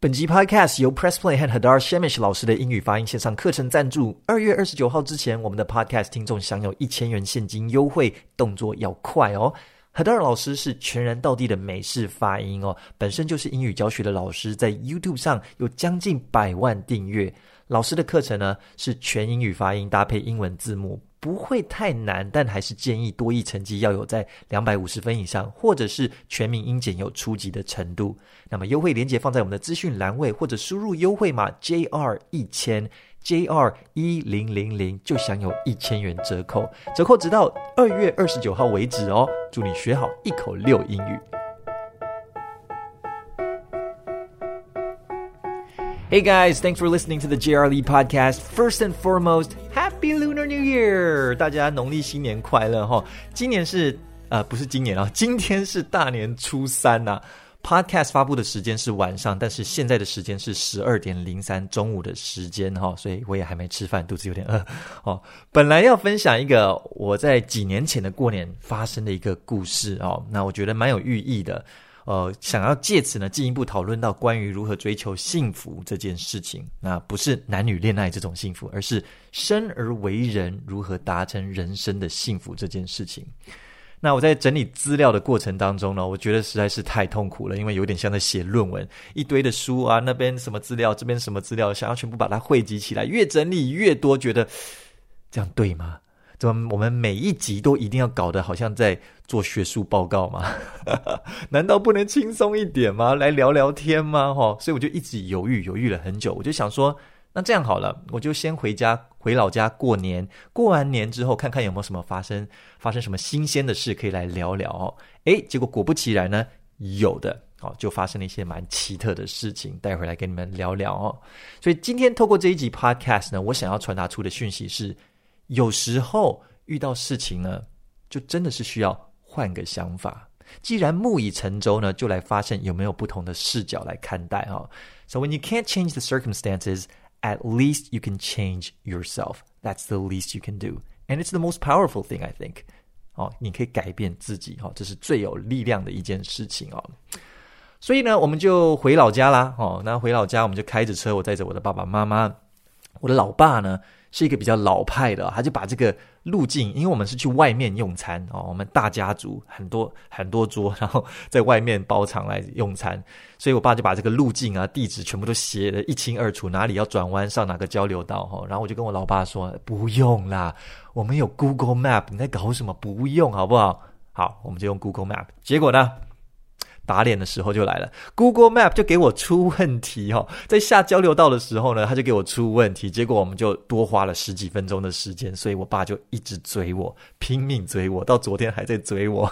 本集 Podcast 由 Press Play 和 Hadar Shemish 老师的英语发音线上课程赞助。二月二十九号之前，我们的 Podcast 听众享有一千元现金优惠，动作要快哦。Hadar 老师是全然道地的美式发音哦，本身就是英语教学的老师，在 YouTube 上有将近百万订阅。老师的课程呢是全英语发音搭配英文字幕。不会太难，但还是建议多益成绩要有在两百五十分以上，或者是全民英检有初级的程度。那么优惠链接放在我们的资讯栏位，或者输入优惠码 JR 一千 JR 一零零零就享有一千元折扣，折扣直到二月二十九号为止哦。祝你学好一口六英语。Hey guys, thanks for listening to the JR Lee podcast. First and foremost, Happy Lunar New Year！大家农历新年快乐哈！今年是呃不是今年啊，今天是大年初三呐、啊。Podcast 发布的时间是晚上，但是现在的时间是十二点零三中午的时间哈，所以我也还没吃饭，肚子有点饿哦。本来要分享一个我在几年前的过年发生的一个故事哦，那我觉得蛮有寓意的。呃，想要借此呢进一步讨论到关于如何追求幸福这件事情，那不是男女恋爱这种幸福，而是生而为人如何达成人生的幸福这件事情。那我在整理资料的过程当中呢，我觉得实在是太痛苦了，因为有点像在写论文，一堆的书啊，那边什么资料，这边什么资料，想要全部把它汇集起来，越整理越多，觉得这样对吗？怎么我们每一集都一定要搞得好像在做学术报告吗？难道不能轻松一点吗？来聊聊天吗？哈，所以我就一直犹豫，犹豫了很久。我就想说，那这样好了，我就先回家，回老家过年。过完年之后，看看有没有什么发生，发生什么新鲜的事可以来聊聊哦。诶，结果果不其然呢，有的哦，就发生了一些蛮奇特的事情，带回来跟你们聊聊哦。所以今天透过这一集 Podcast 呢，我想要传达出的讯息是。有时候遇到事情呢，就真的是需要换个想法。既然木已成舟呢，就来发现有没有不同的视角来看待哈。So when you can't change the circumstances, at least you can change yourself. That's the least you can do, and it's the most powerful thing, I think. 哦，你可以改变自己哈，这是最有力量的一件事情哦。所以呢，我们就回老家啦。哦，那回老家我们就开着车，我载着我的爸爸妈妈，我的老爸呢。是一个比较老派的，他就把这个路径，因为我们是去外面用餐哦，我们大家族很多很多桌，然后在外面包场来用餐，所以我爸就把这个路径啊、地址全部都写得一清二楚，哪里要转弯上哪个交流道哈，然后我就跟我老爸说，不用啦，我们有 Google Map，你在搞什么？不用好不好？好，我们就用 Google Map，结果呢？打脸的时候就来了，Google Map 就给我出问题哦，在下交流道的时候呢，他就给我出问题，结果我们就多花了十几分钟的时间，所以我爸就一直追我，拼命追我，到昨天还在追我，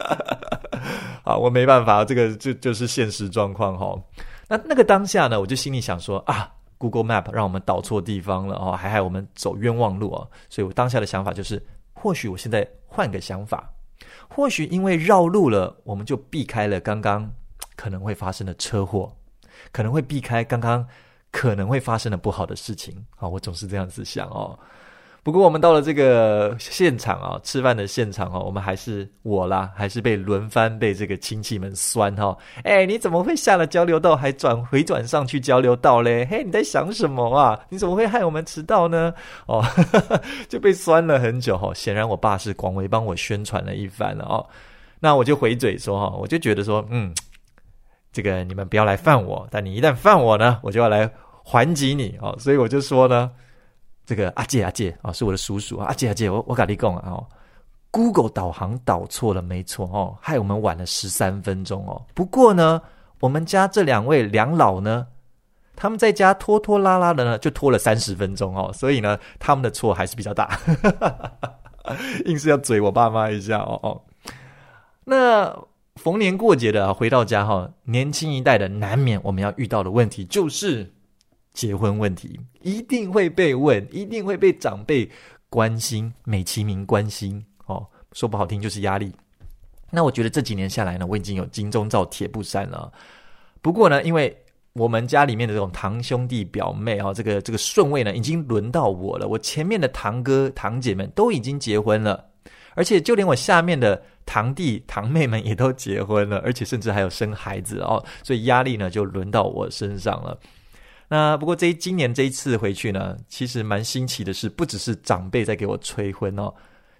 好，我没办法，这个就就是现实状况哈。那那个当下呢，我就心里想说啊，Google Map 让我们导错地方了哦，还害我们走冤枉路哦，所以我当下的想法就是，或许我现在换个想法。或许因为绕路了，我们就避开了刚刚可能会发生的车祸，可能会避开刚刚可能会发生的不好的事情啊！我总是这样子想哦。不过我们到了这个现场啊，吃饭的现场哦，我们还是我啦，还是被轮番被这个亲戚们酸哈。哎，你怎么会下了交流道还转回转上去交流道嘞？嘿，你在想什么啊？你怎么会害我们迟到呢？哦，就被酸了很久哈。显然我爸是广为帮我宣传了一番了哦。那我就回嘴说哈，我就觉得说，嗯，这个你们不要来犯我，但你一旦犯我呢，我就要来还击你哦。所以我就说呢。这个阿姐阿姐啊、是我的叔叔啊！阿姐阿姐，我我跟你讲啊，哦，Google 导航导错了，没错哦，害我们晚了十三分钟哦。不过呢，我们家这两位两老呢，他们在家拖拖拉拉的呢，就拖了三十分钟哦。所以呢，他们的错还是比较大，硬是要嘴我爸妈一下哦哦。那逢年过节的回到家哈、年轻一代的难免我们要遇到的问题就是。结婚问题一定会被问，一定会被长辈关心，美其名关心哦，说不好听就是压力。那我觉得这几年下来呢，我已经有金钟罩铁布衫了。不过呢，因为我们家里面的这种堂兄弟表妹啊、哦，这个这个顺位呢，已经轮到我了。我前面的堂哥堂姐们都已经结婚了，而且就连我下面的堂弟堂妹们也都结婚了，而且甚至还有生孩子哦，所以压力呢就轮到我身上了。那不过这今年这一次回去呢，其实蛮新奇的是，不只是长辈在给我催婚哦，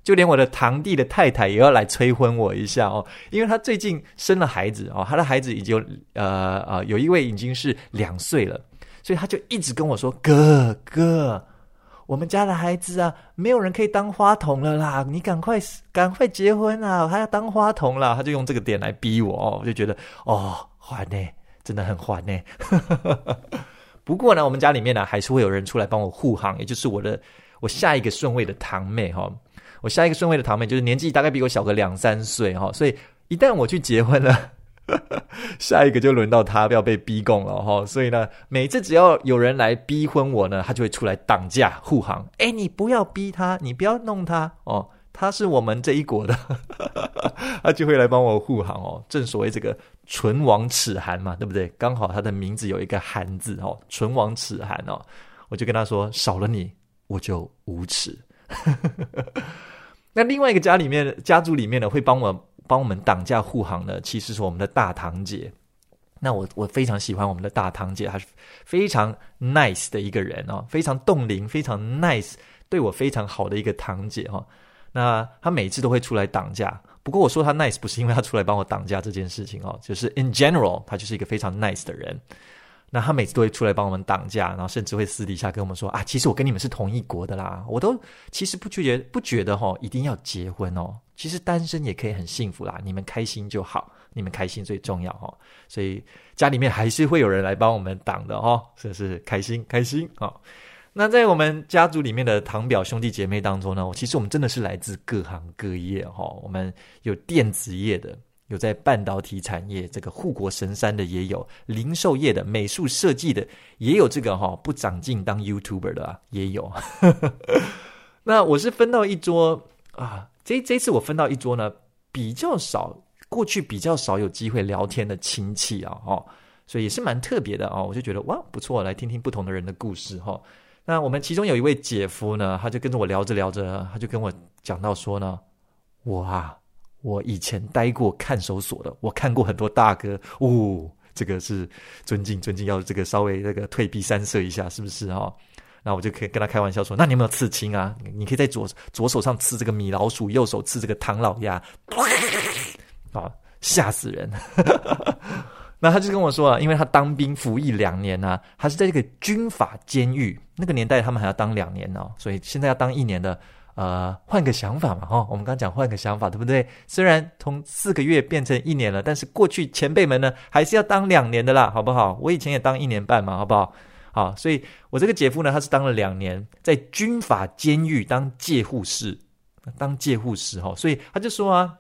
就连我的堂弟的太太也要来催婚我一下哦，因为他最近生了孩子哦，他的孩子已经呃呃有一位已经是两岁了，所以他就一直跟我说：“哥哥，我们家的孩子啊，没有人可以当花童了啦，你赶快赶快结婚啊，他要当花童了。”他就用这个点来逼我哦，我就觉得哦，烦呢，真的很烦呢。不过呢，我们家里面呢，还是会有人出来帮我护航，也就是我的我下一个顺位的堂妹哈。我下一个顺位的堂妹就是年纪大概比我小个两三岁哈，所以一旦我去结婚了，下一个就轮到她要被逼供了哈。所以呢，每次只要有人来逼婚我呢，他就会出来挡驾护航。哎，你不要逼他，你不要弄他哦。他是我们这一国的，他就会来帮我护航哦。正所谓这个“唇亡齿寒”嘛，对不对？刚好他的名字有一个“寒”字哦，“唇亡齿寒”哦。我就跟他说：“少了你，我就无齿。”那另外一个家里面家族里面呢，会帮我帮我们挡驾护航的，其实是我们的大堂姐。那我我非常喜欢我们的大堂姐，她是非常 nice 的一个人哦，非常冻龄，非常 nice，对我非常好的一个堂姐哈。那他每次都会出来挡架，不过我说他 nice 不是因为他出来帮我挡架这件事情哦，就是 in general 他就是一个非常 nice 的人。那他每次都会出来帮我们挡架，然后甚至会私底下跟我们说啊，其实我跟你们是同一国的啦，我都其实不觉得不觉得哈，一定要结婚哦，其实单身也可以很幸福啦，你们开心就好，你们开心最重要哈，所以家里面还是会有人来帮我们挡的哦，是不是开心开心啊？那在我们家族里面的堂表兄弟姐妹当中呢，其实我们真的是来自各行各业哈。我们有电子业的，有在半导体产业这个护国神山的，也有零售业的、美术设计的，也有这个哈不长进当 YouTuber 的啊，也有。那我是分到一桌啊，这这次我分到一桌呢，比较少，过去比较少有机会聊天的亲戚啊，哈，所以也是蛮特别的啊。我就觉得哇，不错，来听听不同的人的故事哈。那我们其中有一位姐夫呢，他就跟着我聊着聊着，他就跟我讲到说呢，我啊，我以前待过看守所的，我看过很多大哥，哦，这个是尊敬尊敬，要这个稍微那个退避三舍一下，是不是哈、哦？那我就可以跟他开玩笑说，那你有没有刺青啊？你可以在左左手上刺这个米老鼠，右手刺这个唐老鸭，啊，吓死人！那他就跟我说啊，因为他当兵服役两年呢、啊，他是在这个军法监狱，那个年代他们还要当两年哦，所以现在要当一年的，呃，换个想法嘛，哈、我们刚讲换个想法，对不对？虽然从四个月变成一年了，但是过去前辈们呢，还是要当两年的啦，好不好？我以前也当一年半嘛，好不好？好，所以我这个姐夫呢，他是当了两年，在军法监狱当戒护士，当戒护士哈、哦，所以他就说啊。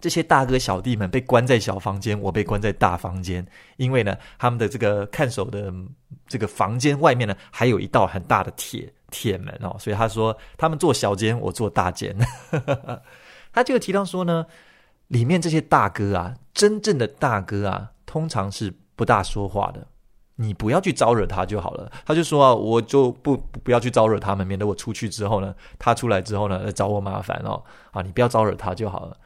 这些大哥小弟们被关在小房间，我被关在大房间。因为呢，他们的这个看守的这个房间外面呢，还有一道很大的铁铁门哦。所以他说，他们坐小间，我坐大间。他就提到说呢，里面这些大哥啊，真正的大哥啊，通常是不大说话的。你不要去招惹他就好了。他就说啊，我就不不要去招惹他们，免得我出去之后呢，他出来之后呢，找我麻烦哦。啊，你不要招惹他就好了。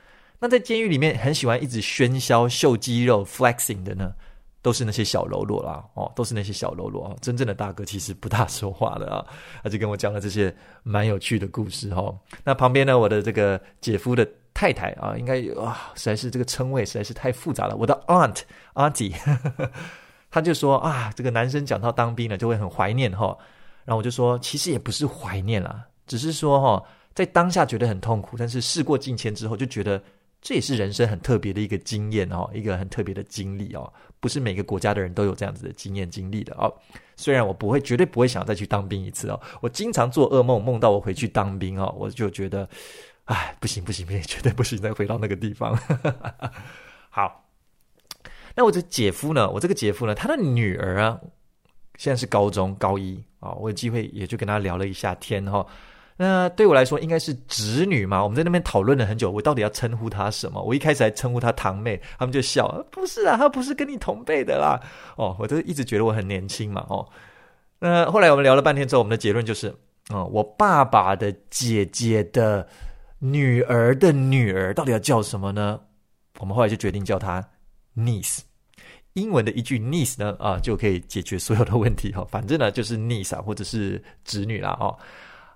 那在监狱里面很喜欢一直喧嚣秀肌肉 flexing 的呢，都是那些小喽啰啦，哦，都是那些小喽啰啊。真正的大哥其实不大说话的啊。他就跟我讲了这些蛮有趣的故事哈、哦。那旁边呢，我的这个姐夫的太太啊，应该啊，实在是这个称谓实在是太复杂了。我的 aunt auntie，他就说啊，这个男生讲到当兵呢，就会很怀念哈、哦。然后我就说，其实也不是怀念啦，只是说哈、哦，在当下觉得很痛苦，但是事过境迁之后就觉得。这也是人生很特别的一个经验哦，一个很特别的经历哦，不是每个国家的人都有这样子的经验经历的哦。虽然我不会，绝对不会想再去当兵一次哦。我经常做噩梦，梦到我回去当兵哦，我就觉得，哎，不行不行不行，绝对不行，再回到那个地方。好，那我这姐夫呢？我这个姐夫呢？他的女儿啊，现在是高中高一啊、哦，我有机会也就跟他聊了一下天哈。哦那对我来说应该是侄女嘛？我们在那边讨论了很久，我到底要称呼她什么？我一开始还称呼她堂妹，他们就笑，不是啊，她不是跟你同辈的啦。哦，我就一直觉得我很年轻嘛。哦，那后来我们聊了半天之后，我们的结论就是，哦，我爸爸的姐姐的女儿的女儿到底要叫什么呢？我们后来就决定叫她 niece。英文的一句 niece 呢，啊，就可以解决所有的问题哈。反正呢，就是 niece，或者是侄女啦哦。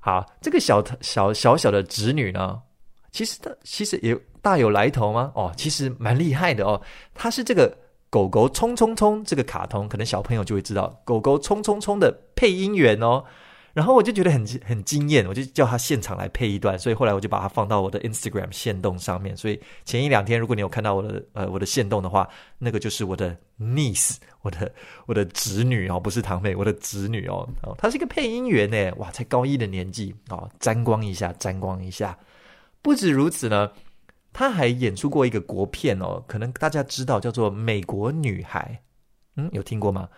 啊，这个小小小小的侄女呢，其实她其实也大有来头吗？哦，其实蛮厉害的哦。她是这个狗狗冲冲冲这个卡通，可能小朋友就会知道狗狗冲冲冲的配音员哦。然后我就觉得很很惊艳，我就叫他现场来配一段，所以后来我就把它放到我的 Instagram 限动上面。所以前一两天，如果你有看到我的呃我的限动的话，那个就是我的 niece，我的我的侄女哦，不是堂妹，我的侄女哦，哦，她是一个配音员呢，哇，才高一的年纪哦，沾光一下，沾光一下。不止如此呢，她还演出过一个国片哦，可能大家知道叫做《美国女孩》，嗯，有听过吗？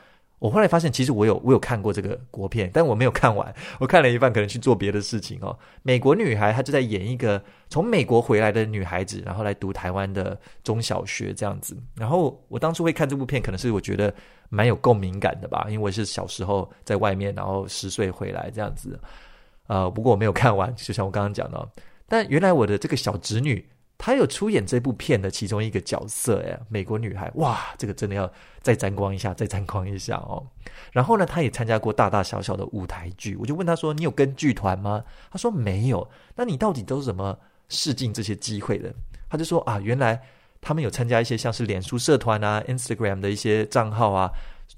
我后来发现，其实我有我有看过这个国片，但我没有看完。我看了一半，可能去做别的事情哦。美国女孩，她就在演一个从美国回来的女孩子，然后来读台湾的中小学这样子。然后我当初会看这部片，可能是我觉得蛮有共鸣感的吧，因为我是小时候在外面，然后十岁回来这样子。呃，不过我没有看完，就像我刚刚讲的。但原来我的这个小侄女。她有出演这部片的其中一个角色，哎，美国女孩，哇，这个真的要再沾光一下，再沾光一下哦。然后呢，她也参加过大大小小的舞台剧。我就问她说：“你有跟剧团吗？”她说：“没有。”那你到底都是怎么试镜这些机会的？她就说：“啊，原来他们有参加一些像是脸书社团啊、Instagram 的一些账号啊，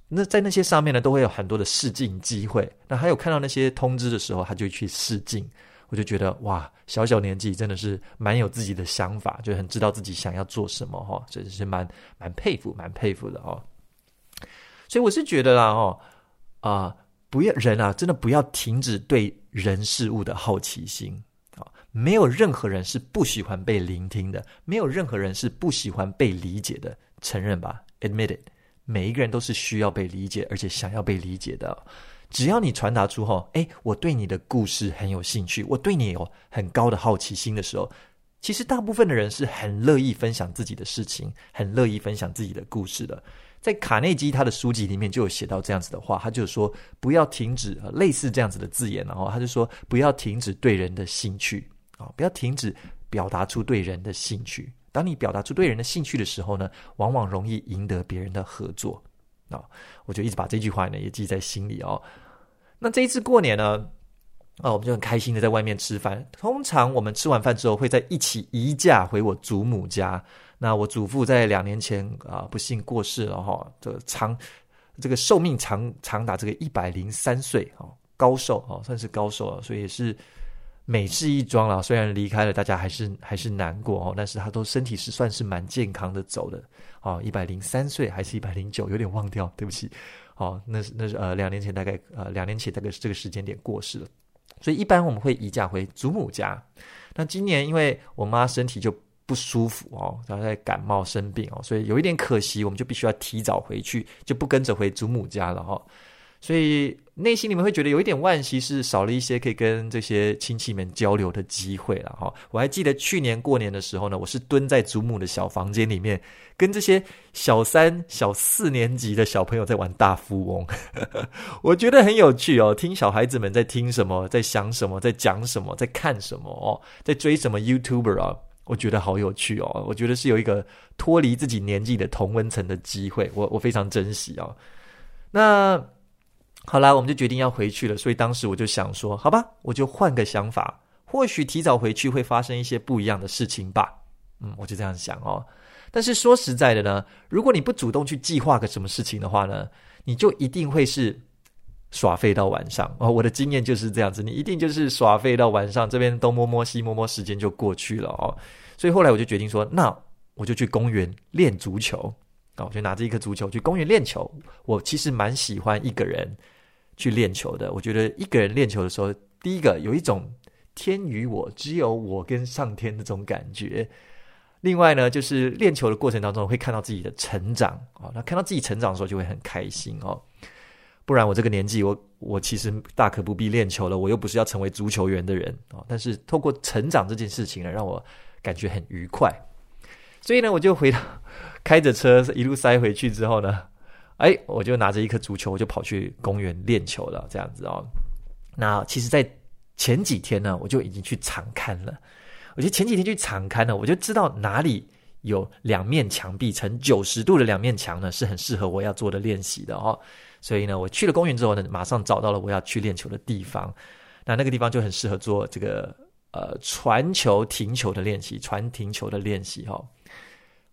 那在那些上面呢，都会有很多的试镜机会。那还有看到那些通知的时候，她就去试镜。”我就觉得哇，小小年纪真的是蛮有自己的想法，就很知道自己想要做什么哈，真是蛮蛮佩服，蛮佩服的哦。所以我是觉得啦哦，啊，不要人啊，真的不要停止对人事物的好奇心啊。没有任何人是不喜欢被聆听的，没有任何人是不喜欢被理解的，承认吧，admit it，每一个人都是需要被理解，而且想要被理解的。只要你传达出后，诶，我对你的故事很有兴趣，我对你有很高的好奇心的时候，其实大部分的人是很乐意分享自己的事情，很乐意分享自己的故事的。在卡内基他的书籍里面就有写到这样子的话，他就说不要停止，类似这样子的字眼，然后他就说不要停止对人的兴趣啊，不要停止表达出对人的兴趣。当你表达出对人的兴趣的时候呢，往往容易赢得别人的合作啊。我就一直把这句话呢也记在心里哦。那这一次过年呢，啊，我们就很开心的在外面吃饭。通常我们吃完饭之后，会在一起移驾回我祖母家。那我祖父在两年前啊，不幸过世了哈，这个长，这个寿命长长达这个一百零三岁哦，高寿哦，算是高寿了，所以也是美事一桩了。虽然离开了，大家还是还是难过哦，但是他都身体是算是蛮健康的走的哦，一百零三岁还是一百零九，有点忘掉，对不起。哦，那是那是呃，两年前大概呃，两年前大概是这个时间点过世了，所以一般我们会移驾回祖母家。那今年因为我妈身体就不舒服哦，她在感冒生病哦，所以有一点可惜，我们就必须要提早回去，就不跟着回祖母家了哈、哦。所以内心里面会觉得有一点惋惜，是少了一些可以跟这些亲戚们交流的机会了哈。我还记得去年过年的时候呢，我是蹲在祖母的小房间里面，跟这些小三、小四年级的小朋友在玩大富翁，我觉得很有趣哦。听小孩子们在听什么，在想什么，在讲什么，在看什么哦，在追什么 YouTuber 啊，我觉得好有趣哦。我觉得是有一个脱离自己年纪的同温层的机会，我我非常珍惜哦。那。好啦，我们就决定要回去了。所以当时我就想说，好吧，我就换个想法，或许提早回去会发生一些不一样的事情吧。嗯，我就这样想哦。但是说实在的呢，如果你不主动去计划个什么事情的话呢，你就一定会是耍废到晚上哦。我的经验就是这样子，你一定就是耍废到晚上，这边东摸摸西摸摸，时间就过去了哦。所以后来我就决定说，那我就去公园练足球啊，我就拿着一颗足球去公园练球。我其实蛮喜欢一个人。去练球的，我觉得一个人练球的时候，第一个有一种天与我，只有我跟上天的这种感觉。另外呢，就是练球的过程当中会看到自己的成长啊，那看到自己成长的时候就会很开心哦。不然我这个年纪，我我其实大可不必练球了，我又不是要成为足球员的人啊。但是透过成长这件事情呢，让我感觉很愉快。所以呢，我就回到开着车一路塞回去之后呢。哎，我就拿着一颗足球，我就跑去公园练球了，这样子哦。那其实，在前几天呢，我就已经去敞看了。我就前几天去敞看呢，我就知道哪里有两面墙壁呈九十度的两面墙呢，是很适合我要做的练习的哦。所以呢，我去了公园之后呢，马上找到了我要去练球的地方。那那个地方就很适合做这个呃传球、停球的练习，传停球的练习哈、哦。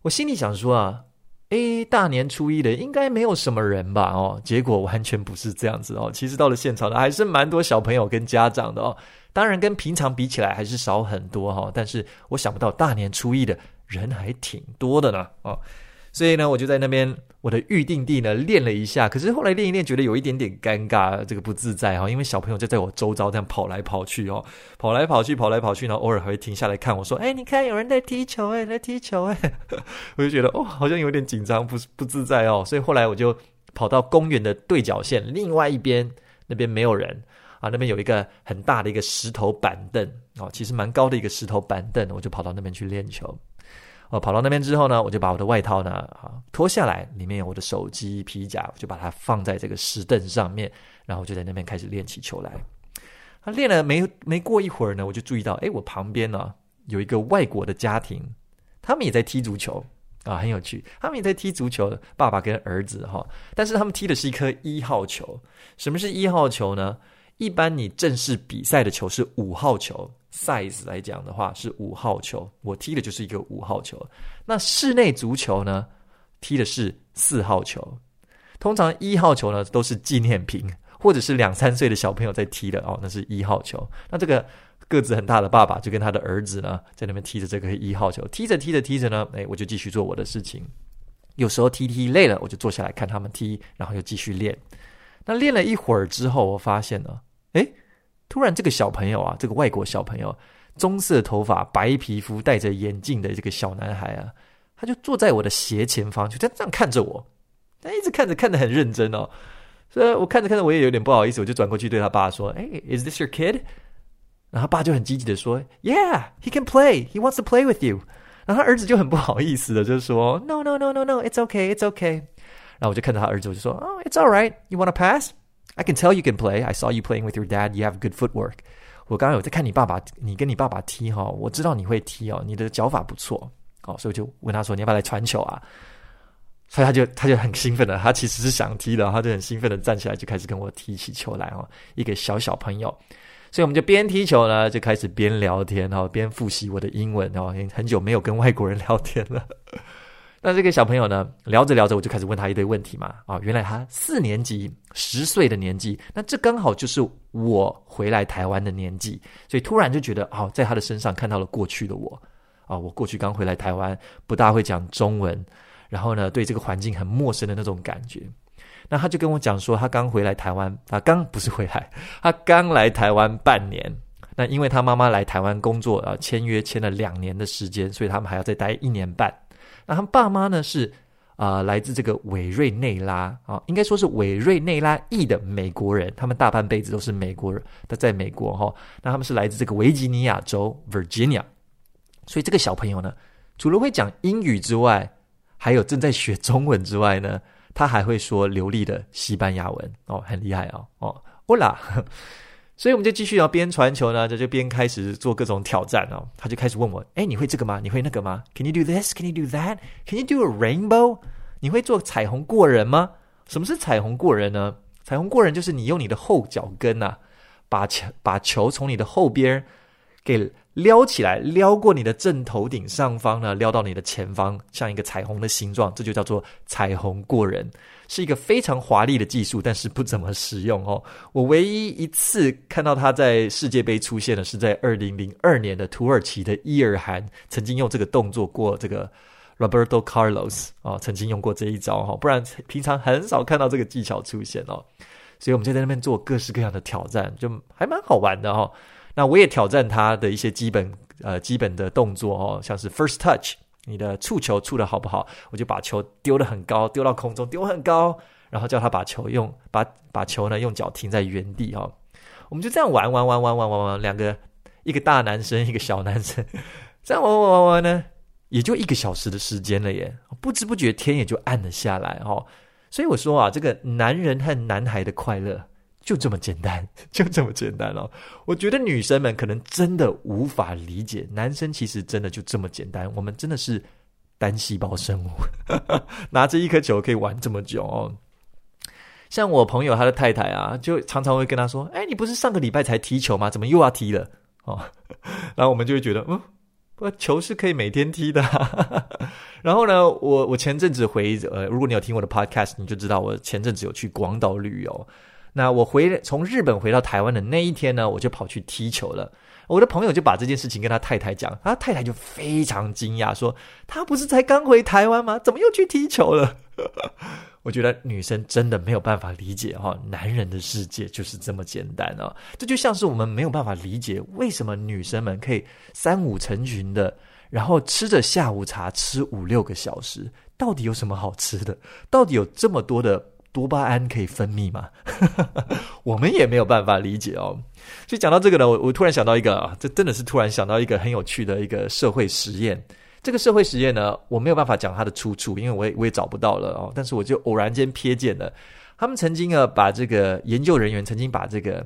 我心里想说啊，诶，大年初一的应该没有什么人吧？哦，结果完全不是这样子哦。其实到了现场的，还是蛮多小朋友跟家长的哦。当然跟平常比起来还是少很多哈、哦，但是我想不到大年初一的人还挺多的呢哦。所以呢，我就在那边我的预定地呢练了一下，可是后来练一练，觉得有一点点尴尬，这个不自在哈，因为小朋友就在我周遭这样跑来跑去哦，跑来跑去，跑来跑去，然后偶尔还会停下来看我说：“哎，你看有人在踢球哎，在踢球哎。” 我就觉得哦，好像有点紧张，不不自在哦。所以后来我就跑到公园的对角线另外一边，那边没有人啊，那边有一个很大的一个石头板凳哦，其实蛮高的一个石头板凳，我就跑到那边去练球。我跑到那边之后呢，我就把我的外套呢啊脱下来，里面有我的手机、皮夹，我就把它放在这个石凳上面，然后我就在那边开始练起球来。他练了没没过一会儿呢，我就注意到，诶，我旁边呢有一个外国的家庭，他们也在踢足球啊，很有趣，他们也在踢足球，爸爸跟儿子哈，但是他们踢的是一颗一号球。什么是一号球呢？一般你正式比赛的球是五号球。Size 来讲的话是五号球，我踢的就是一个五号球。那室内足球呢，踢的是四号球。通常一号球呢都是纪念品，或者是两三岁的小朋友在踢的哦，那是一号球。那这个个子很大的爸爸就跟他的儿子呢在那边踢着这个一号球，踢着踢着踢着呢，诶，我就继续做我的事情。有时候踢踢累了，我就坐下来看他们踢，然后又继续练。那练了一会儿之后，我发现呢，诶。突然，这个小朋友啊，这个外国小朋友，棕色头发、白皮肤、戴着眼镜的这个小男孩啊，他就坐在我的斜前方，就这样这样看着我，他一直看着，看得很认真哦。所以我看着看着，我也有点不好意思，我就转过去对他爸说：“哎，Is this your kid？” 然后他爸就很积极的说：“Yeah, he can play. He wants to play with you。”然后他儿子就很不好意思的就说：“No, no, no, no, no. It's okay, it's okay。”然后我就看着他儿子，我就说：“Oh, it's all right. You want to pass？” I can tell you can play. I saw you playing with your dad. You have good footwork. 我刚刚有在看你爸爸，你跟你爸爸踢哈，我知道你会踢哦，你的脚法不错，哦，所以我就问他说：“你要不要来传球啊？”所以他就他就很兴奋的，他其实是想踢的，他就很兴奋的站起来就开始跟我踢起球来哦，一个小小朋友，所以我们就边踢球呢，就开始边聊天哈，边复习我的英文哦，很久没有跟外国人聊天了。那这个小朋友呢，聊着聊着，我就开始问他一堆问题嘛。啊，原来他四年级，十岁的年纪，那这刚好就是我回来台湾的年纪，所以突然就觉得，哦，在他的身上看到了过去的我。啊，我过去刚回来台湾，不大会讲中文，然后呢，对这个环境很陌生的那种感觉。那他就跟我讲说，他刚回来台湾，他刚不是回来，他刚来台湾半年。那因为他妈妈来台湾工作，啊，签约签了两年的时间，所以他们还要再待一年半。那他爸妈呢是啊、来自这个委瑞内拉啊，应该说是委瑞内拉裔的美国人，他们大半辈子都是美国人，他在美国哈、那他们是来自这个维吉尼亚州 Virginia，所以这个小朋友呢，除了会讲英语之外，还有正在学中文之外呢，他还会说流利的西班牙文哦，很厉害哦哦，Hola。所以我们就继续要边传球呢，这就边开始做各种挑战哦。他就开始问我：“哎，你会这个吗？你会那个吗？Can you do this? Can you do that? Can you do a rainbow？你会做彩虹过人吗？什么是彩虹过人呢？彩虹过人就是你用你的后脚跟呐、啊，把球把球从你的后边给撩起来，撩过你的正头顶上方呢，撩到你的前方，像一个彩虹的形状，这就叫做彩虹过人。”是一个非常华丽的技术，但是不怎么实用哦。我唯一一次看到他在世界杯出现的是在二零零二年的土耳其的伊尔汗，曾经用这个动作过这个 Roberto Carlos、哦，曾经用过这一招哈、哦，不然平常很少看到这个技巧出现哦。所以我们就在那边做各式各样的挑战，就还蛮好玩的哈、哦。那我也挑战他的一些基本呃基本的动作哦，像是 First Touch。你的触球触的好不好？我就把球丢得很高，丢到空中，丢很高，然后叫他把球用把把球呢用脚停在原地哈、哦。我们就这样玩玩玩玩玩玩玩，两个一个大男生一个小男生，这样玩玩玩玩呢，也就一个小时的时间了耶，不知不觉天也就暗了下来、哦。所以我说啊，这个男人和男孩的快乐，就这么简单，就这么简单哦。我觉得女生们可能真的无法理解，男生其实真的就这么简单。我们真的是单细胞生物，拿着一颗球可以玩这么久哦。像我朋友他的太太啊，就常常会跟他说：“哎，你不是上个礼拜才踢球吗？怎么又要踢了？”哦，然后我们就会觉得，嗯，球是可以每天踢的。然后呢，我我前阵子回呃，如果你有听我的 podcast，你就知道我前阵子有去广岛旅游。那我回从日本回到台湾的那一天呢，我就跑去踢球了。我的朋友就把这件事情跟他太太讲，他太太就非常惊讶，说：“他不是才刚回台湾吗？怎么又去踢球了？” 我觉得女生真的没有办法理解哈，男人的世界就是这么简单啊！这就像是我们没有办法理解为什么女生们可以三五成群的，然后吃着下午茶吃五六个小时，到底有什么好吃的？到底有这么多的多巴胺可以分泌吗？我们也没有办法理解哦。所以讲到这个呢，我我突然想到一个啊，这真的是突然想到一个很有趣的一个社会实验。这个社会实验呢，我没有办法讲它的出处，因为我也我也找不到了哦。但是我就偶然间瞥见了，他们曾经啊，把这个研究人员曾经把这个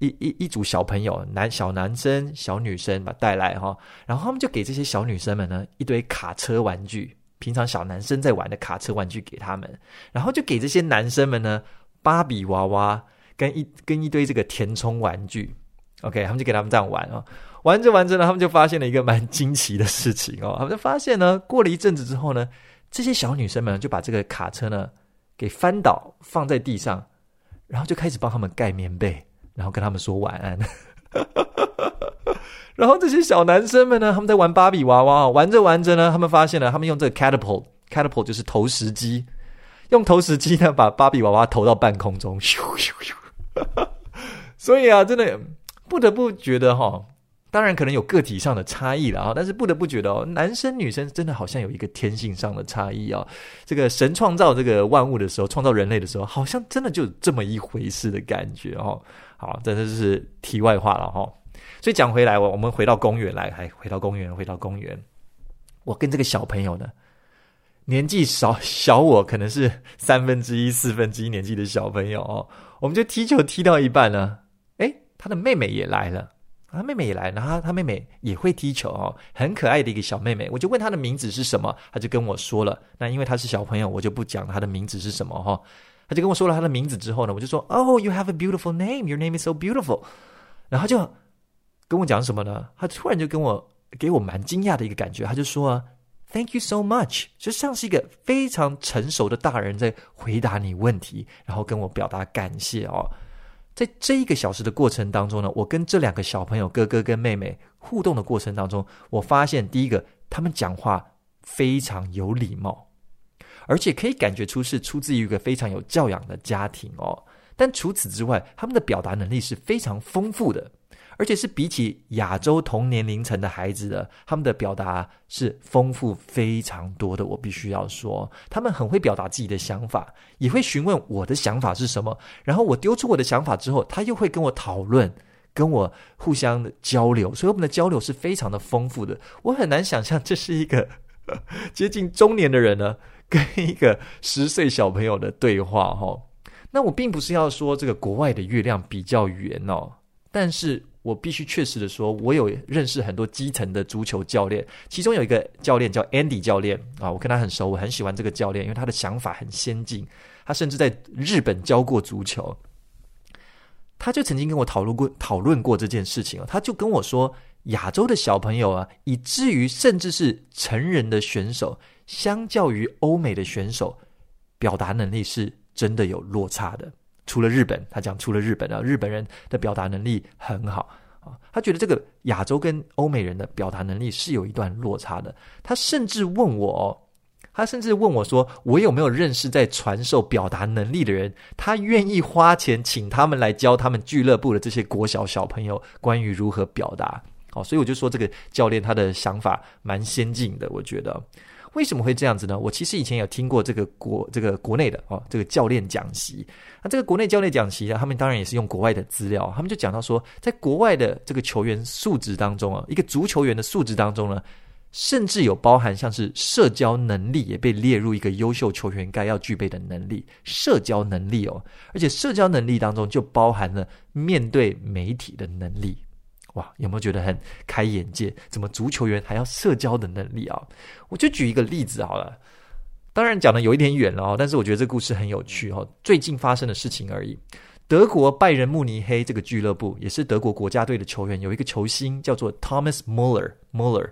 一一一组小朋友，男小男生、小女生把带来哈，然后他们就给这些小女生们呢一堆卡车玩具，平常小男生在玩的卡车玩具给他们，然后就给这些男生们呢芭比娃娃跟一跟一堆这个填充玩具，OK，他们就给他们这样玩啊。玩着玩着呢，他们就发现了一个蛮惊奇的事情哦。他们就发现呢，过了一阵子之后呢，这些小女生们就把这个卡车呢给翻倒，放在地上，然后就开始帮他们盖棉被，然后跟他们说晚安。然后这些小男生们呢，他们在玩芭比娃娃，玩着玩着呢，他们发现了，他们用这个 catapult，catapult 就是投石机，用投石机呢把芭比娃娃投到半空中，咻咻咻。所以啊，真的不得不觉得哈、当然可能有个体上的差异了啊，但是不得不觉得哦，男生女生真的好像有一个天性上的差异啊。这个神创造这个万物的时候，创造人类的时候，好像真的就这么一回事的感觉哦。好，这就是题外话了哈。所以讲回来，我我们回到公园来，还回到公园，回到公园。我跟这个小朋友呢，年纪少小我可能是三分之一、四分之一年纪的小朋友哦。我们就踢球踢到一半呢，诶，他的妹妹也来了。他妹妹也来，然后他，妹妹也会踢球哦，很可爱的一个小妹妹。我就问她的名字是什么，她就跟我说了。那因为她是小朋友，我就不讲她的名字是什么哈。她就跟我说了她的名字之后呢，我就说：“Oh, you have a beautiful name. Your name is so beautiful.” 然后就跟我讲什么呢？他突然就跟我给我蛮惊讶的一个感觉，他就说：“Thank you so much。”就像是一个非常成熟的大人在回答你问题，然后跟我表达感谢哦。在这一个小时的过程当中呢，我跟这两个小朋友哥哥跟妹妹互动的过程当中，我发现第一个，他们讲话非常有礼貌，而且可以感觉出是出自于一个非常有教养的家庭哦。但除此之外，他们的表达能力是非常丰富的。而且是比起亚洲同年龄层的孩子的，他们的表达是丰富非常多的。我必须要说，他们很会表达自己的想法，也会询问我的想法是什么。然后我丢出我的想法之后，他又会跟我讨论，跟我互相的交流。所以我们的交流是非常的丰富的。我很难想象这是一个 接近中年的人呢，跟一个十岁小朋友的对话。哈，那我并不是要说这个国外的月亮比较圆哦，但是。我必须确实的说，我有认识很多基层的足球教练，其中有一个教练叫 Andy 教练啊，我跟他很熟，我很喜欢这个教练，因为他的想法很先进，他甚至在日本教过足球，他就曾经跟我讨论过讨论过这件事情，他就跟我说，亚洲的小朋友啊，以至于甚至是成人的选手，相较于欧美的选手，表达能力是真的有落差的。除了日本，他讲除了日本啊，日本人的表达能力很好啊。他觉得这个亚洲跟欧美人的表达能力是有一段落差的。他甚至问我，他甚至问我说，我有没有认识在传授表达能力的人？他愿意花钱请他们来教他们俱乐部的这些国小小朋友关于如何表达。哦，所以我就说这个教练他的想法蛮先进的，我觉得。为什么会这样子呢？我其实以前有听过这个国这个国内的哦，这个教练讲习。那这个国内教练讲习呢，他们当然也是用国外的资料。他们就讲到说，在国外的这个球员素质当中啊，一个足球员的素质当中呢，甚至有包含像是社交能力也被列入一个优秀球员该要具备的能力，社交能力哦，而且社交能力当中就包含了面对媒体的能力，哇，有没有觉得很开眼界？怎么足球员还要社交的能力啊？我就举一个例子好了，当然讲的有一点远了哦，但是我觉得这故事很有趣哦，最近发生的事情而已。德国拜仁慕尼黑这个俱乐部也是德国国家队的球员，有一个球星叫做 Thomas Muller，Muller。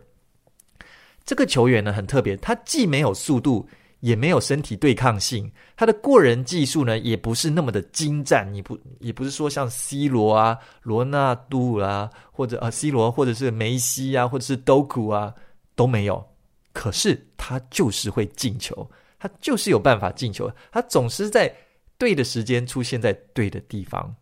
这个球员呢很特别，他既没有速度，也没有身体对抗性，他的过人技术呢也不是那么的精湛，你不也不是说像 C 罗啊、罗纳度啊，或者啊 C 罗或者是梅西啊，或者是 Doku 啊都没有，可是他就是会进球，他就是有办法进球，他总是在对的时间出现在对的地方，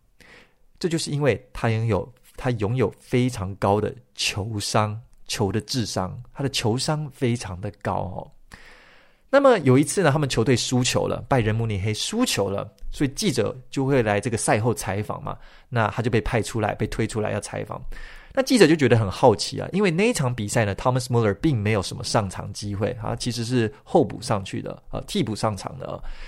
这就是因为他拥有他拥有非常高的球商。球的智商，他的球商非常的高哦。那么有一次呢，他们球队输球了，拜仁慕尼黑输球了，所以记者就会来这个赛后采访嘛。那他就被派出来，被推出来要采访。那记者就觉得很好奇啊，因为那一场比赛呢，Thomas Muller 并没有什么上场机会啊，其实是候补上去的啊，替补上场的。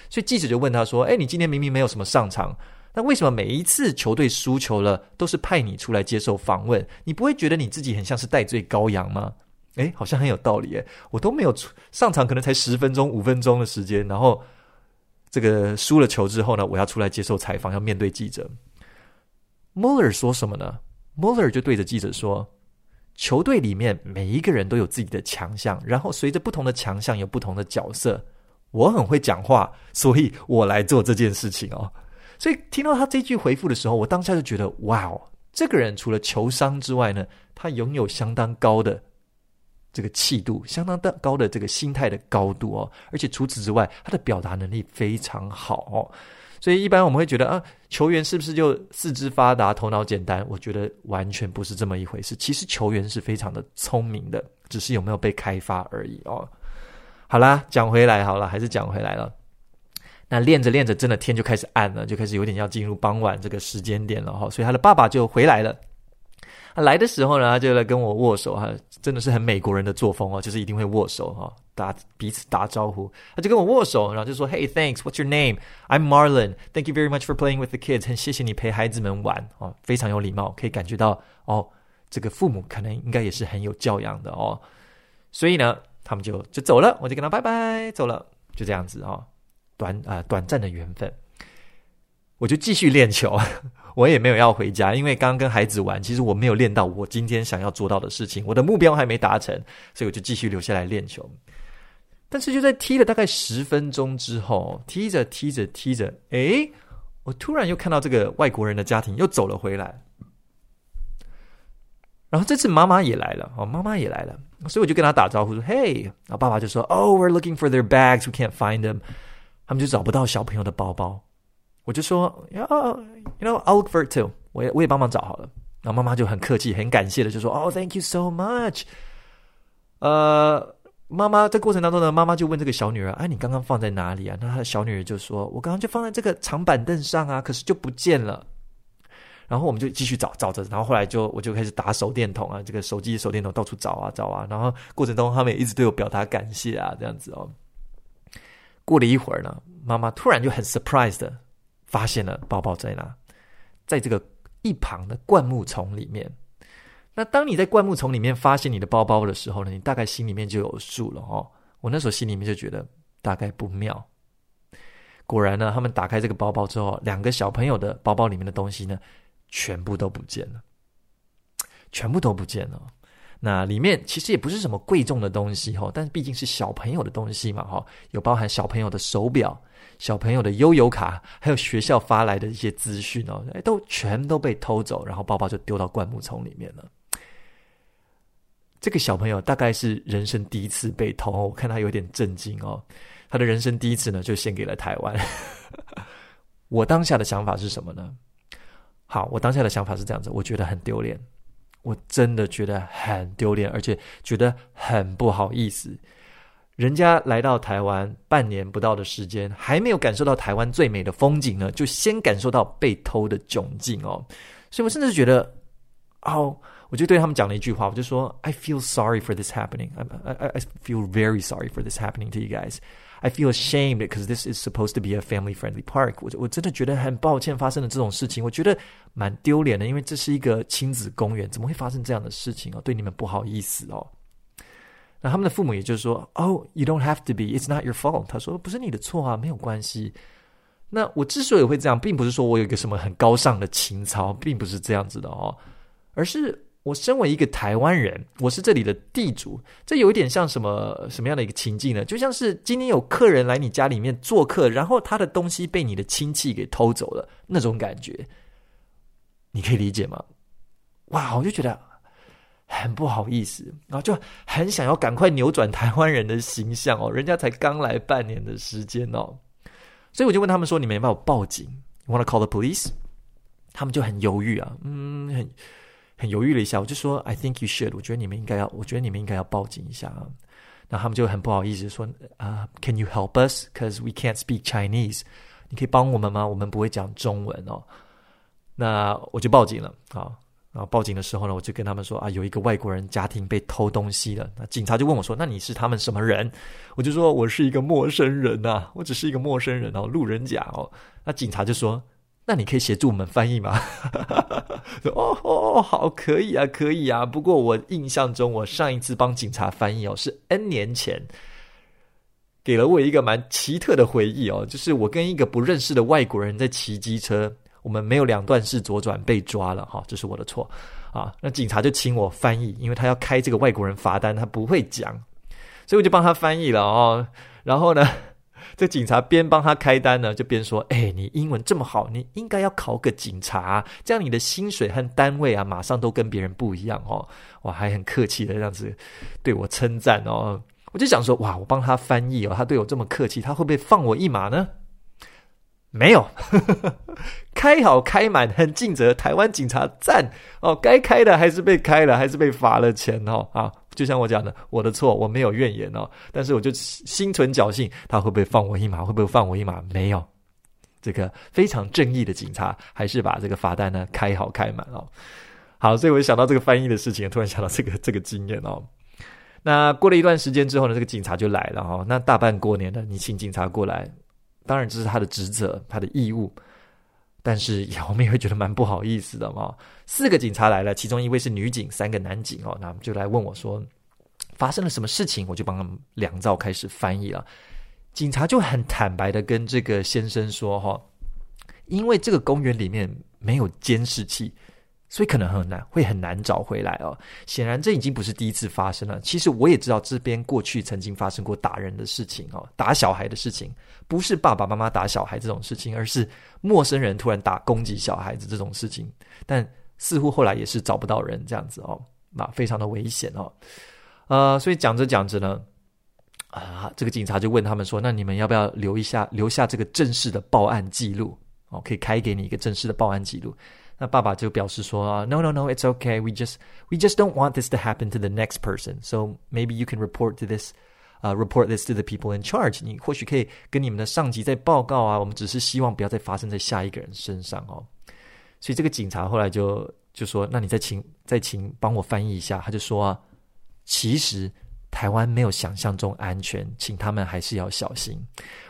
所以记者就问他说：“哎，你今天明明没有什么上场。”那为什么每一次球队输球了，都是派你出来接受访问？你不会觉得你自己很像是戴罪羔羊吗？诶，好像很有道理诶。我都没有出上场，可能才十分钟、五分钟的时间，然后这个输了球之后呢，我要出来接受采访，要面对记者。Muller 说什么呢？Muller 就对着记者说：“球队里面每一个人都有自己的强项，然后随着不同的强项有不同的角色。我很会讲话，所以我来做这件事情哦。”所以听到他这句回复的时候，我当下就觉得，哇哦，这个人除了球商之外呢，他拥有相当高的这个气度，相当的高的这个心态的高度哦。而且除此之外，他的表达能力非常好哦。所以一般我们会觉得啊，球员是不是就四肢发达、头脑简单？我觉得完全不是这么一回事。其实球员是非常的聪明的，只是有没有被开发而已哦。好啦，讲回来好了，还是讲回来了。那练着练着，真的天就开始暗了，就开始有点要进入傍晚这个时间点了哈，所以他的爸爸就回来了。他来的时候呢，他就来跟我握手哈，真的是很美国人的作风哦，就是一定会握手哈，打彼此打招呼。他就跟我握手，然后就说：“Hey, thanks. What's your name? I'm Marlon. Thank you very much for playing with the kids. 很谢谢你陪孩子们玩哦，非常有礼貌，可以感觉到哦，这个父母可能应该也是很有教养的哦。所以呢，他们就就走了，我就跟他拜拜走了，就这样子哦。”短啊、短暂的缘分，我就继续练球。我也没有要回家，因为刚跟孩子玩，其实我没有练到我今天想要做到的事情，我的目标还没达成，所以我就继续留下来练球。但是就在踢了大概十分钟之后，踢着踢着踢着，诶，我突然又看到这个外国人的家庭又走了回来，然后这次妈妈也来了，哦，妈妈也来了，所以我就跟他打招呼说：“Hey！” 然后爸爸就说：“Oh, we're looking for their bags. We can't find them.” 他们就找不到小朋友的包包，我就说，you know, I'll look for it too。我也我也帮忙找好了。然后妈妈就很客气、很感谢的就说，Oh, thank you so much。呃，妈妈在过程当中呢，妈妈就问这个小女儿，哎，你刚刚放在哪里啊？那她的小女儿就说，我刚刚就放在这个长板凳上啊，可是就不见了。然后我们就继续找，找着，然后后来就我就开始打手电筒啊，这个手机手电筒到处找啊找啊。然后过程中他们也一直对我表达感谢啊，这样子哦。过了一会儿呢，妈妈突然就很 surprise 的发现了包包在哪，在这个一旁的灌木丛里面。那当你在灌木丛里面发现你的包包的时候呢，你大概心里面就有数了哦。我那时候心里面就觉得大概不妙。果然呢，他们打开这个包包之后，两个小朋友的包包里面的东西呢，全部都不见了，全部都不见了。那里面其实也不是什么贵重的东西哈，但是毕竟是小朋友的东西嘛哈，有包含小朋友的手表、小朋友的悠游卡，还有学校发来的一些资讯哦，哎都全都被偷走，然后包包就丢到灌木丛里面了。这个小朋友大概是人生第一次被偷，我看他有点震惊哦。他的人生第一次呢，就献给了台湾。我当下的想法是什么呢？好，我当下的想法是这样子，我觉得很丢脸。我真的觉得很丢脸，而且觉得很不好意思。人家来到台湾半年不到的时间，还没有感受到台湾最美的风景呢，就先感受到被偷的窘境哦。所以我甚至觉得，哦，我就对他们讲了一句话，我就说：“I feel sorry for this happening. I I I feel very sorry for this happening to you guys. I feel ashamed because this is supposed to be a family-friendly park. 我我真的觉得很抱歉发生了这种事情，我觉得蛮丢脸的，因为这是一个亲子公园，怎么会发生这样的事情哦？对你们不好意思哦。那他们的父母也就是说：“Oh, you don't have to be. It's not your fault.” 他说：“不是你的错啊，没有关系。”那我之所以会这样，并不是说我有一个什么很高尚的情操，并不是这样子的哦，而是。我身为一个台湾人，我是这里的地主，这有一点像什么什么样的一个情境呢？就像是今天有客人来你家里面做客，然后他的东西被你的亲戚给偷走了，那种感觉，你可以理解吗？哇，我就觉得很不好意思，然后就很想要赶快扭转台湾人的形象哦，人家才刚来半年的时间哦，所以我就问他们说：“你们有没有报警 wanna call the police？” 他们就很犹豫啊，嗯，很。很犹豫了一下，我就说：“I think you should。”我觉得你们应该要，我觉得你们应该要报警一下啊。那他们就很不好意思说：“啊、，Can you help us? Because we can't speak Chinese。你可以帮我们吗？我们不会讲中文哦。”那我就报警了啊。然后报警的时候呢，我就跟他们说：“啊，有一个外国人家庭被偷东西了。”那警察就问我说：“那你是他们什么人？”我就说：“我是一个陌生人啊，我只是一个陌生人哦，路人甲哦。”那警察就说。那你可以协助我们翻译吗？哦哦，好，可以啊，可以啊。不过我印象中，我上一次帮警察翻译哦，是 N 年前，给了我一个蛮奇特的回忆哦，就是我跟一个不认识的外国人在骑机车，我们没有两段式左转被抓了哈，这是我的错啊。那警察就请我翻译，因为他要开这个外国人罚单，他不会讲，所以我就帮他翻译了哦。然后呢，这警察边帮他开单呢，就边说：“哎，你英文这么好，你应该要考个警察，这样你的薪水和单位啊，马上都跟别人不一样哦。”哇，还很客气的这样子对我称赞哦。我就想说，哇，我帮他翻译哦，他对我这么客气，他会不会放我一马呢？没有，开好开满，很尽责。台湾警察赞哦，该开的还是被开了，还是被罚了钱哦啊。就像我讲的，我的错，我没有怨言哦。但是我就心存侥幸，他会不会放我一马？会不会放我一马？没有，这个非常正义的警察还是把这个罚单呢开好开满哦。好，所以我就想到这个翻译的事情，突然想到这个 这个经验哦。那过了一段时间之后呢，这个警察就来了哈、哦。那大半过年的，你请警察过来。当然这是他的职责，他的义务，但是我们也会觉得蛮不好意思的嘛。四个警察来了，其中一位是女警，三个男警哦，那就来问我说发生了什么事情，我就帮他们两造开始翻译了。警察就很坦白的跟这个先生说哈，因为这个公园里面没有监视器。所以可能很难，会很难找回来哦。显然这已经不是第一次发生了。其实我也知道这边过去曾经发生过打人的事情哦，打小孩的事情，不是爸爸妈妈打小孩这种事情，而是陌生人突然打攻击小孩子这种事情。但似乎后来也是找不到人这样子哦，那非常的危险哦。呃，所以讲着讲着呢，啊，这个警察就问他们说：“那你们要不要留一下，留下这个正式的报案记录？哦，可以开给你一个正式的报案记录。”那爸爸就表示说：“No, no, no, it's okay. We just, we just don't want this to happen to the next person. So maybe you can report to this, uh, report this to the people in charge. 你或许可以跟你们的上级再报告啊。我们只是希望不要再发生在下一个人身上哦。所以这个警察后来就就说：那你再请再请帮我翻译一下。他就说啊，其实台湾没有想象中安全，请他们还是要小心。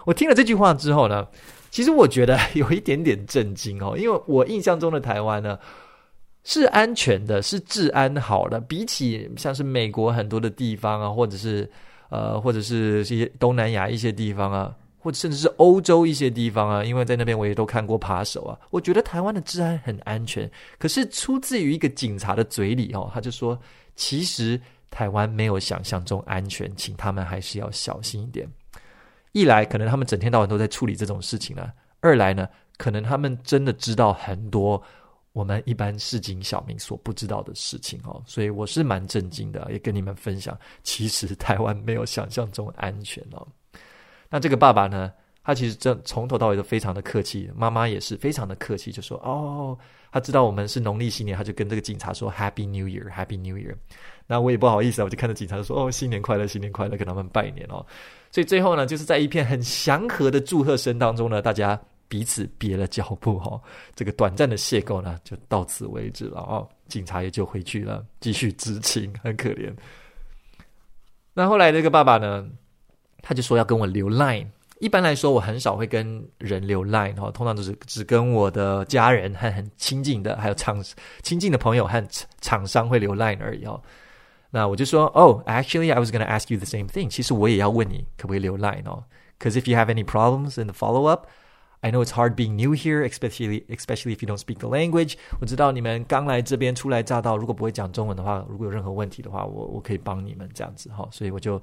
我听了这句话之后呢。”其实我觉得 有一点点震惊哦，因为我印象中的台湾呢是安全的，是治安好的，比起像是美国很多的地方啊，或者是呃，或者是一些东南亚一些地方啊，或者甚至是欧洲一些地方啊，因为在那边我也都看过扒手啊，我觉得台湾的治安很安全。可是出自于一个警察的嘴里哦，他就说，其实台湾没有想象中安全，请他们还是要小心一点。一来，可能他们整天到晚都在处理这种事情了；二来呢，可能他们真的知道很多我们一般市井小民所不知道的事情哦。所以我是蛮震惊的，也跟你们分享，其实台湾没有想象中安全哦。那这个爸爸呢，他其实真从头到尾都非常的客气，妈妈也是非常的客气，就说：“哦，他知道我们是农历新年，他就跟这个警察说 ‘Happy New Year, Happy New Year’。”那我也不好意思啊，我就看着警察说：“哦，新年快乐，新年快乐，跟他们拜年哦。”所以最后呢，就是在一片很祥和的祝贺声当中呢，大家彼此别了脚步哈、哦。这个短暂的邂逅呢，就到此为止了哦。警察也就回去了，继续执勤，很可怜。那后来这个爸爸呢，他就说要跟我留恋。一般来说，我很少会跟人留 Line 哈，通常都是只跟我的家人和很亲近的，还有厂亲近的朋友和厂商会留 Line 而已哦。那我就说，哦、oh,，actually I was going to ask you the same thing。其实我也要问你，可不可以留 Line 哦？Because if you have any problems in the follow up。I know it's hard being new here, especially especially if you don't speak the language. 我知道你们刚来这边初来乍到，如果不会讲中文的话，如果有任何问题的话，我我可以帮你们这样子哈。所以我就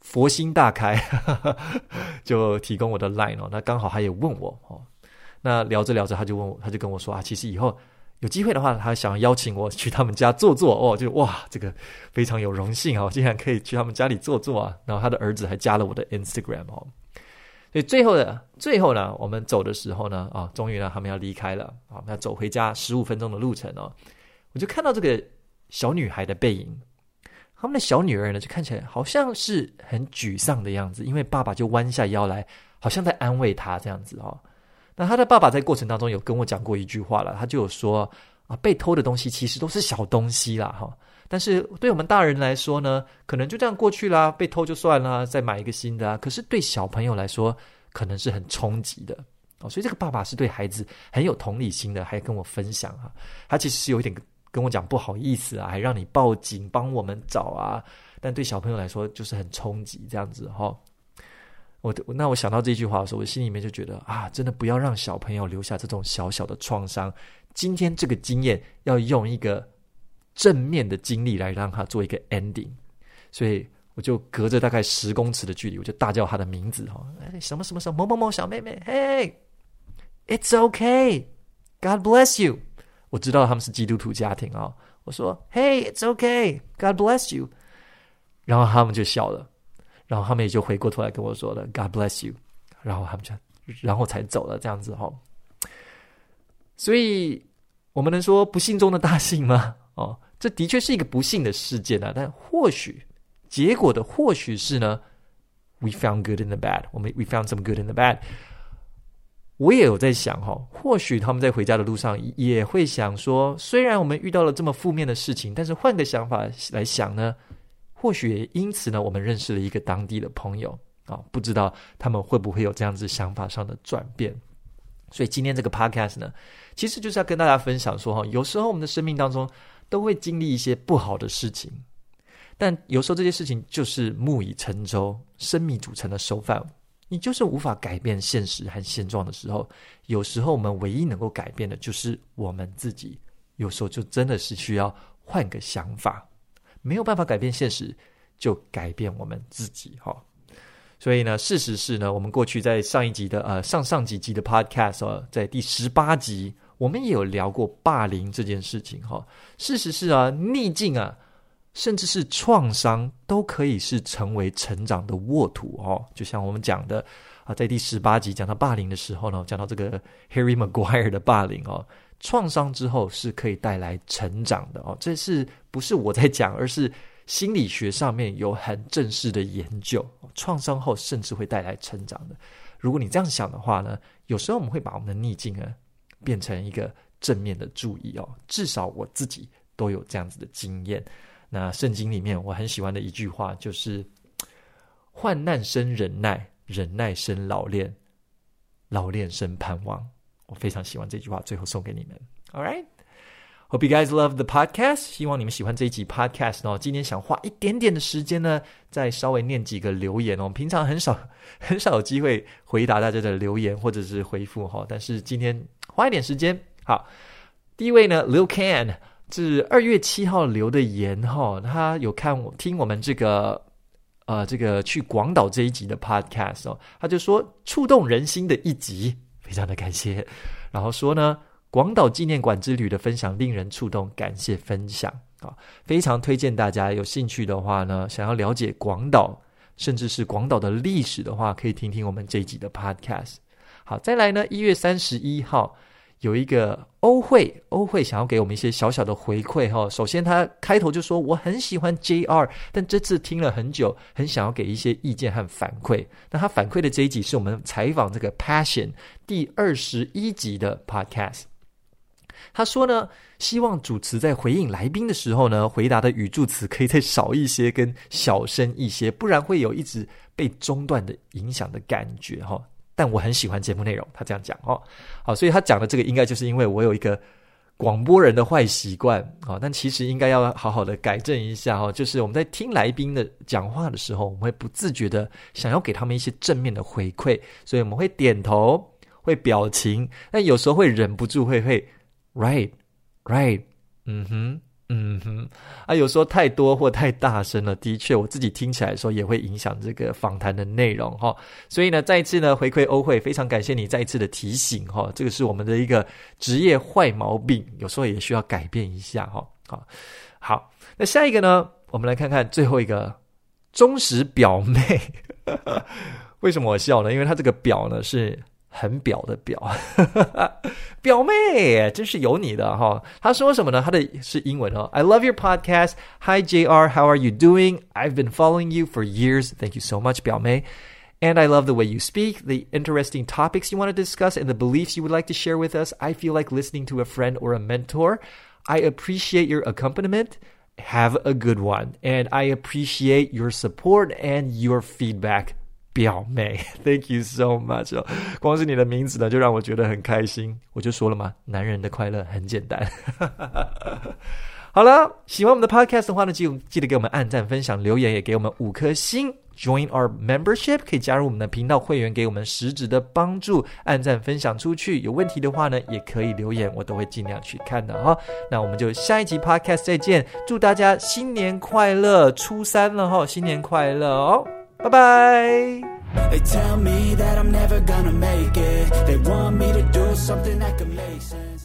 佛心大开，就提供我的 line 哦。那刚好他也问我哦。那聊着聊着，他就问我，他就跟我说啊，其实以后有机会的话，他想邀请我去他们家坐坐哦。就哇，这个非常有荣幸哦，竟然可以去他们家里坐坐啊。然后他的儿子还加了我的 Instagram 哦。所以最后的最后呢，我们走的时候呢，啊，终于呢，他们要离开了，啊，那走回家十五分钟的路程哦。我就看到这个小女孩的背影，他们的小女儿呢，就看起来好像是很沮丧的样子，因为爸爸就弯下腰来，好像在安慰她这样子哦。那他的爸爸在过程当中有跟我讲过一句话了，他就有说啊，被偷的东西其实都是小东西啦，哈。但是对我们大人来说呢，可能就这样过去啦，被偷就算啦，再买一个新的啊。可是对小朋友来说，可能是很冲击的哦。所以这个爸爸是对孩子很有同理心的，还跟我分享啊，他其实是有一点跟我讲不好意思啊，还让你报警帮我们找啊。但对小朋友来说，就是很冲击这样子哈、哦。我那我想到这句话的时候，我心里面就觉得啊，真的不要让小朋友留下这种小小的创伤。今天这个经验要用一个。正面的经历来让他做一个 ending，所以我就隔着大概十公尺的距离，我就大叫他的名字哈，什么什么什么某某某小妹妹，Hey，it's okay，God bless you。我知道他们是基督徒家庭啊，我说 Hey，it's okay，God bless you。然后他们就笑了，然后他们也就回过头来跟我说了 God bless you，然后他们就然后才走了这样子哈。所以我们能说不幸中的大幸吗？哦。这的确是一个不幸的事件啊，但或许结果的或许是呢，we found good in the bad，我们 we found some good in the bad。我也有在想哈，或许他们在回家的路上也会想说，虽然我们遇到了这么负面的事情，但是换个想法来想呢，或许也因此呢，我们认识了一个当地的朋友啊，不知道他们会不会有这样子想法上的转变。所以今天这个 podcast 呢，其实就是要跟大家分享说哈，有时候我们的生命当中。都会经历一些不好的事情，但有时候这些事情就是木已成舟，生米煮成了熟饭。你就是无法改变现实和现状的时候，有时候我们唯一能够改变的就是我们自己。有时候就真的是需要换个想法，没有办法改变现实，就改变我们自己哈。所以呢，事实是呢，我们过去在上一集的呃上上几集的 podcast 哦，在第十八集。我们也有聊过霸凌这件事情哈，事实是啊，逆境啊，甚至是创伤，都可以是成为成长的沃土哦。就像我们讲的啊，在第十八集讲到霸凌的时候呢，讲到这个 Harry Maguire 的霸凌哦，创伤之后是可以带来成长的哦。这是不是我在讲，而是心理学上面有很正式的研究，创伤后甚至会带来成长的。如果你这样想的话呢，有时候我们会把我们的逆境呢。变成一个正面的注意哦，至少我自己都有这样子的经验。那圣经里面我很喜欢的一句话就是：“患难生忍耐，忍耐生老练，老练生盼望。”我非常喜欢这句话，最后送给你们。All right, hope you guys love the podcast。希望你们喜欢这一集 podcast 哦。今天想花一点点的时间呢，再稍微念几个留言哦。平常很少 很少有机会回答大家的留言或者是回复哈，但是今天。花一点时间，好。第一位呢，Lil Can 是二月七号留的言哈，他有看我听我们这个呃这个去广岛这一集的 Podcast 哦，他就说触动人心的一集，非常的感谢。然后说呢，广岛纪念馆之旅的分享令人触动，感谢分享啊，非常推荐大家有兴趣的话呢，想要了解广岛甚至是广岛的历史的话，可以听听我们这一集的 Podcast。好，再来呢，一月三十一号有一个欧慧，欧慧想要给我们一些小小的回馈哈。首先，他开头就说我很喜欢 JR，但这次听了很久，很想要给一些意见和反馈。那他反馈的这一集是我们采访这个 Passion 第二十一集的 Podcast。他说呢，希望主持在回应来宾的时候呢，回答的语助词可以再少一些，跟小声一些，不然会有一直被中断的影响的感觉哈。但我很喜欢节目内容，他这样讲哦。好，所以他讲的这个应该就是因为我有一个广播人的坏习惯啊，但其实应该要好好的改正一下哈。就是我们在听来宾的讲话的时候，我们会不自觉的想要给他们一些正面的回馈，所以我们会点头。会表情，但有时候会忍不住会会，right right，嗯哼嗯哼，啊，有时候太多或太大声了，的确我自己听起来的时候也会影响这个访谈的内容哈。所以呢，再一次呢回馈欧慧，非常感谢你再一次的提醒哈，这个是我们的一个职业坏毛病，有时候也需要改变一下哈。好，好，那下一个呢，我们来看看最后一个忠实表妹，为什么我笑呢？因为他这个表呢是。很表的表，表妹真是有你的哈。他说什么呢？他的是英文哦。I love your podcast. Hi JR, how are you doing? I've been following you for years. Thank you so much, 表妹。And I love the way you speak, the interesting topics you want to discuss, and the beliefs you would like to share with us. I feel like listening to a friend or a mentor. I appreciate your accompaniment. Have a good one. And I appreciate your support and your feedback. 表妹，Thank you so much，光是你的名字呢，就让我觉得很开心。我就说了嘛，男人的快乐很简单。好了，喜欢我们的 Podcast 的话呢，记记得给我们按赞、分享、留言，也给我们五颗星。Join our membership，可以加入我们的频道会员，给我们实质的帮助。按赞、分享出去，有问题的话呢，也可以留言，我都会尽量去看的哈。那我们就下一集 Podcast 再见，祝大家新年快乐！初三了哈，新年快乐哦！Bye bye. They tell me that I'm never gonna make it. They want me to do something that can make sense.